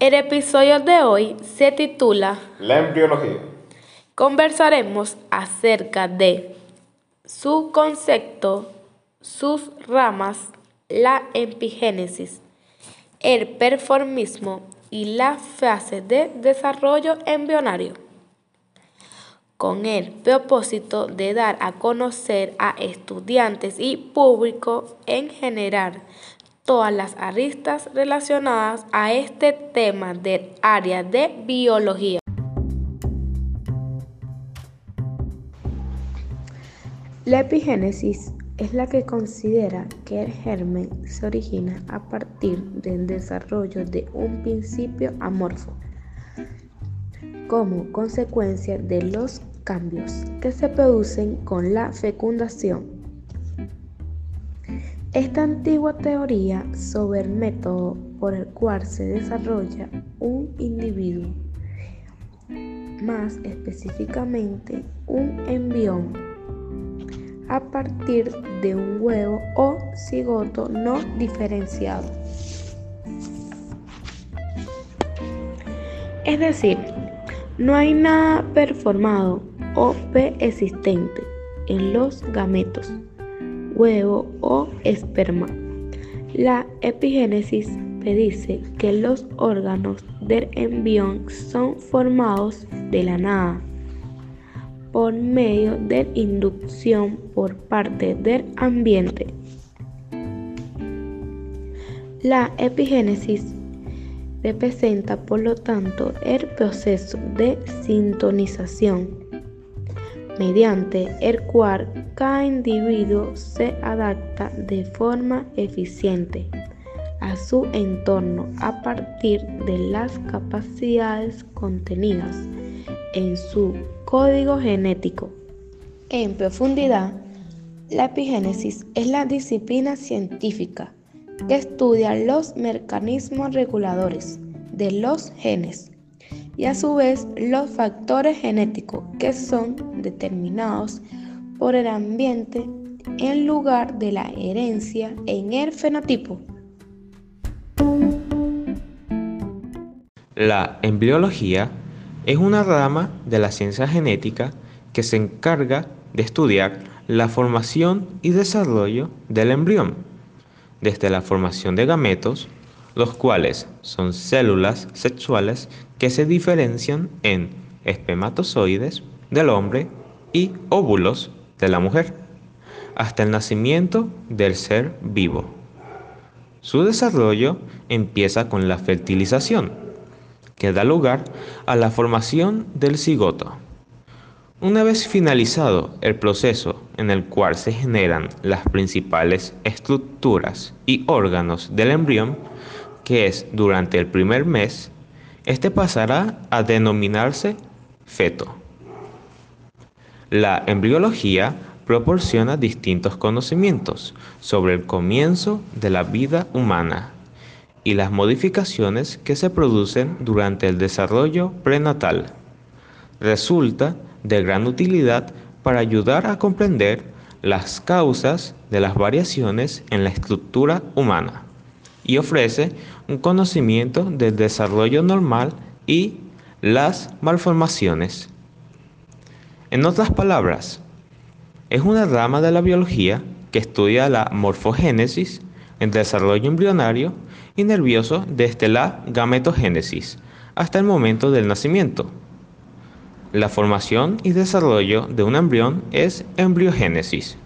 El episodio de hoy se titula La embriología. Conversaremos acerca de su concepto, sus ramas, la epigénesis, el performismo y la fase de desarrollo embrionario, con el propósito de dar a conocer a estudiantes y público en general todas las aristas relacionadas a este tema del área de biología. La epigénesis es la que considera que el germen se origina a partir del desarrollo de un principio amorfo como consecuencia de los cambios que se producen con la fecundación esta antigua teoría sobre el método por el cual se desarrolla un individuo, más específicamente un embrión, a partir de un huevo o cigoto no diferenciado. Es decir, no hay nada performado o preexistente en los gametos huevo o esperma. La epigénesis predice que los órganos del embrión son formados de la nada por medio de inducción por parte del ambiente. La epigénesis representa por lo tanto el proceso de sintonización mediante el cual cada individuo se adapta de forma eficiente a su entorno a partir de las capacidades contenidas en su código genético. En profundidad, la epigénesis es la disciplina científica que estudia los mecanismos reguladores de los genes y a su vez los factores genéticos que son determinados por el ambiente en lugar de la herencia en el fenotipo. La embriología es una rama de la ciencia genética que se encarga de estudiar la formación y desarrollo del embrión, desde la formación de gametos los cuales son células sexuales que se diferencian en espermatozoides del hombre y óvulos de la mujer, hasta el nacimiento del ser vivo. Su desarrollo empieza con la fertilización, que da lugar a la formación del cigoto. Una vez finalizado el proceso en el cual se generan las principales estructuras y órganos del embrión, que es durante el primer mes, este pasará a denominarse feto. La embriología proporciona distintos conocimientos sobre el comienzo de la vida humana y las modificaciones que se producen durante el desarrollo prenatal. Resulta de gran utilidad para ayudar a comprender las causas de las variaciones en la estructura humana y ofrece un conocimiento del desarrollo normal y las malformaciones. En otras palabras, es una rama de la biología que estudia la morfogénesis, el desarrollo embrionario y nervioso desde la gametogénesis hasta el momento del nacimiento. La formación y desarrollo de un embrión es embriogénesis.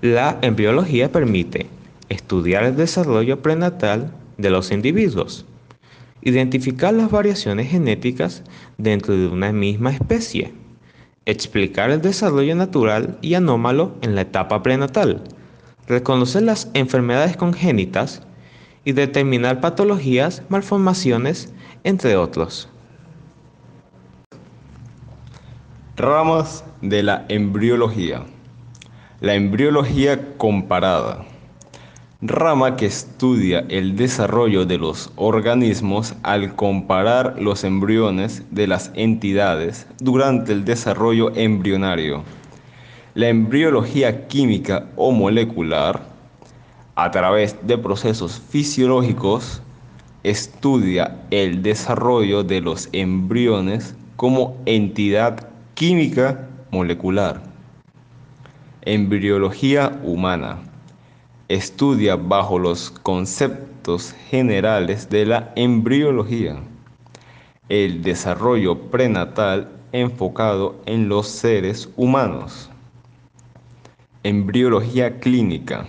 La embriología permite estudiar el desarrollo prenatal de los individuos, identificar las variaciones genéticas dentro de una misma especie, explicar el desarrollo natural y anómalo en la etapa prenatal, reconocer las enfermedades congénitas y determinar patologías, malformaciones, entre otros. Ramas de la embriología. La embriología comparada rama que estudia el desarrollo de los organismos al comparar los embriones de las entidades durante el desarrollo embrionario. La embriología química o molecular, a través de procesos fisiológicos, estudia el desarrollo de los embriones como entidad química molecular. Embriología humana. Estudia bajo los conceptos generales de la embriología el desarrollo prenatal enfocado en los seres humanos. Embriología clínica,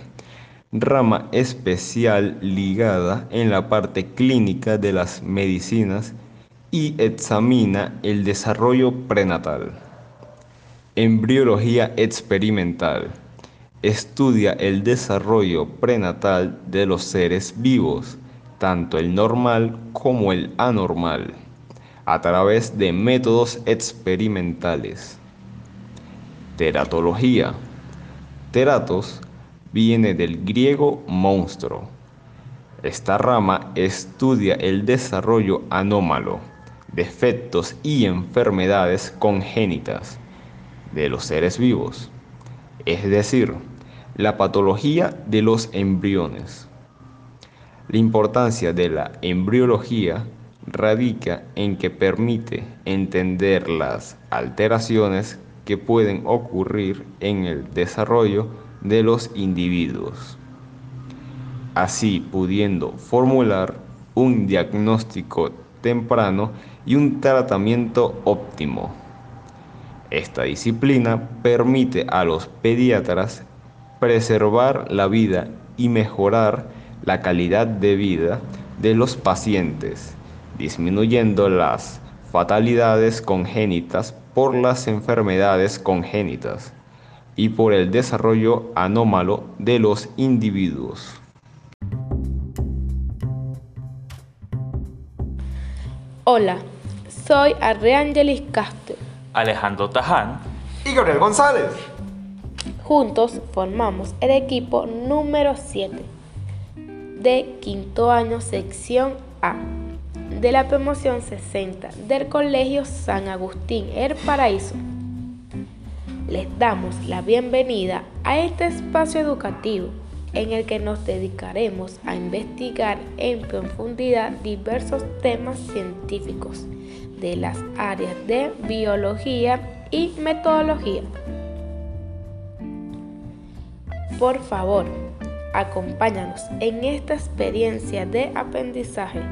rama especial ligada en la parte clínica de las medicinas y examina el desarrollo prenatal. Embriología experimental, estudia el desarrollo prenatal de los seres vivos, tanto el normal como el anormal a través de métodos experimentales. Teratología. Teratos viene del griego monstruo. Esta rama estudia el desarrollo anómalo, defectos y enfermedades congénitas de los seres vivos, es decir, la patología de los embriones. La importancia de la embriología radica en que permite entender las alteraciones que pueden ocurrir en el desarrollo de los individuos, así pudiendo formular un diagnóstico temprano y un tratamiento óptimo. Esta disciplina permite a los pediatras preservar la vida y mejorar la calidad de vida de los pacientes disminuyendo las fatalidades congénitas por las enfermedades congénitas y por el desarrollo anómalo de los individuos. Hola, soy Arreangelis Castro, Alejandro Taján y Gabriel González. Juntos formamos el equipo número 7 de quinto año sección A de la promoción 60 del Colegio San Agustín El Paraíso. Les damos la bienvenida a este espacio educativo en el que nos dedicaremos a investigar en profundidad diversos temas científicos de las áreas de biología y metodología. Por favor, acompáñanos en esta experiencia de aprendizaje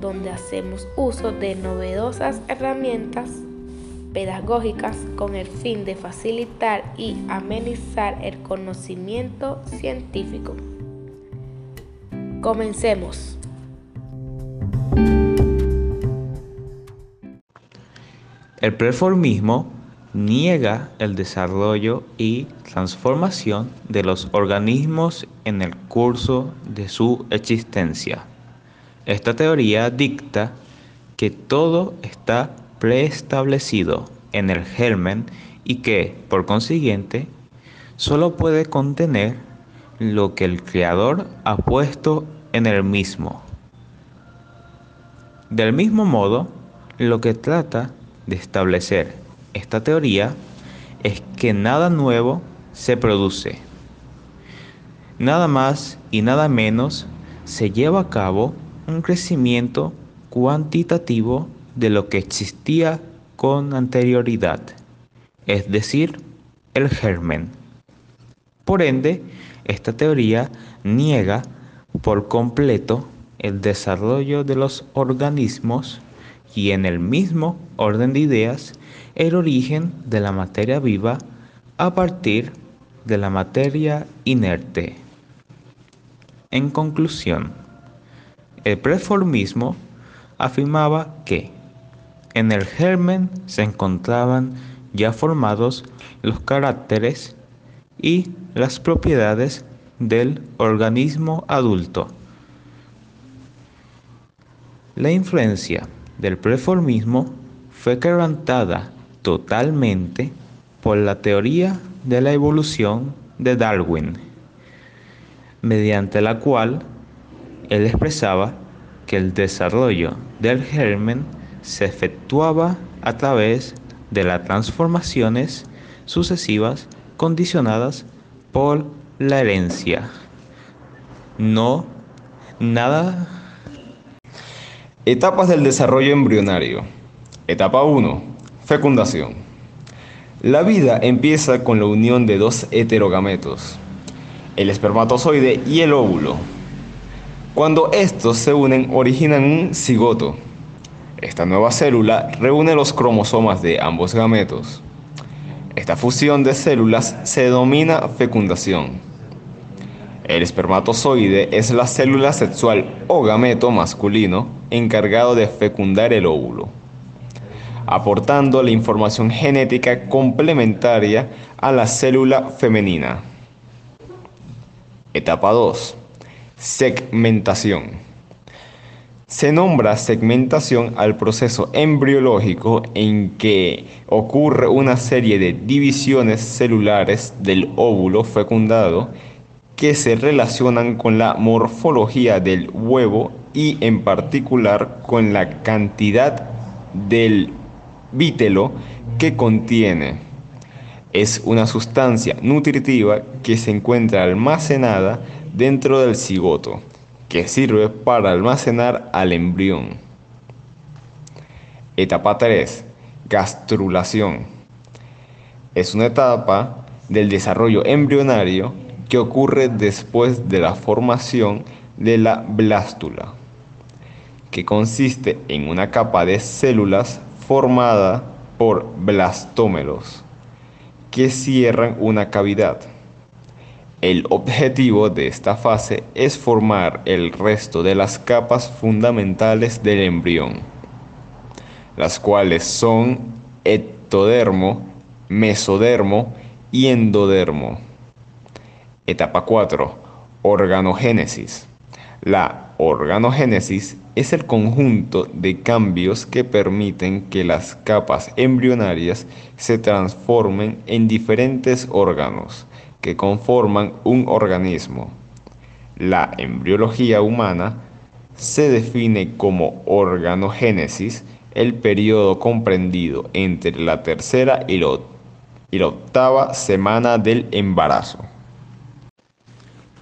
donde hacemos uso de novedosas herramientas pedagógicas con el fin de facilitar y amenizar el conocimiento científico. Comencemos. El preformismo niega el desarrollo y transformación de los organismos en el curso de su existencia. Esta teoría dicta que todo está preestablecido en el germen y que, por consiguiente, solo puede contener lo que el creador ha puesto en el mismo. Del mismo modo, lo que trata de establecer esta teoría es que nada nuevo se produce. Nada más y nada menos se lleva a cabo un crecimiento cuantitativo de lo que existía con anterioridad, es decir, el germen. Por ende, esta teoría niega por completo el desarrollo de los organismos y en el mismo orden de ideas el origen de la materia viva a partir de la materia inerte. En conclusión, el preformismo afirmaba que en el germen se encontraban ya formados los caracteres y las propiedades del organismo adulto. La influencia del preformismo fue quebrantada totalmente por la teoría de la evolución de Darwin, mediante la cual él expresaba que el desarrollo del germen se efectuaba a través de las transformaciones sucesivas condicionadas por la herencia. No, nada Etapas del desarrollo embrionario. Etapa 1. Fecundación. La vida empieza con la unión de dos heterogametos, el espermatozoide y el óvulo. Cuando estos se unen originan un cigoto. Esta nueva célula reúne los cromosomas de ambos gametos. Esta fusión de células se denomina fecundación. El espermatozoide es la célula sexual o gameto masculino encargado de fecundar el óvulo, aportando la información genética complementaria a la célula femenina. Etapa 2. Segmentación. Se nombra segmentación al proceso embriológico en que ocurre una serie de divisiones celulares del óvulo fecundado que se relacionan con la morfología del huevo y en particular con la cantidad del vítelo que contiene. Es una sustancia nutritiva que se encuentra almacenada dentro del cigoto, que sirve para almacenar al embrión. Etapa 3. Gastrulación. Es una etapa del desarrollo embrionario que ocurre después de la formación de la blástula, que consiste en una capa de células formada por blastómeros que cierran una cavidad. El objetivo de esta fase es formar el resto de las capas fundamentales del embrión, las cuales son ectodermo, mesodermo y endodermo. Etapa 4. Organogénesis. La organogénesis es el conjunto de cambios que permiten que las capas embrionarias se transformen en diferentes órganos que conforman un organismo. La embriología humana se define como organogénesis el periodo comprendido entre la tercera y la, octava semana del embarazo.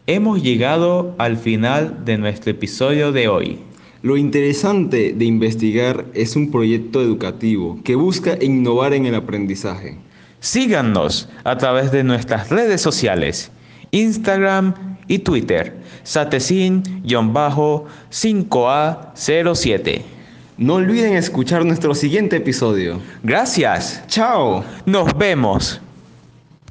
Hemos llegado al final de nuestro episodio de hoy. Lo interesante de investigar es un proyecto educativo que busca innovar en el aprendizaje. Síganos a través de nuestras redes sociales, Instagram y Twitter, satecin-5A07. No olviden escuchar nuestro siguiente episodio. Gracias. Chao. Nos vemos.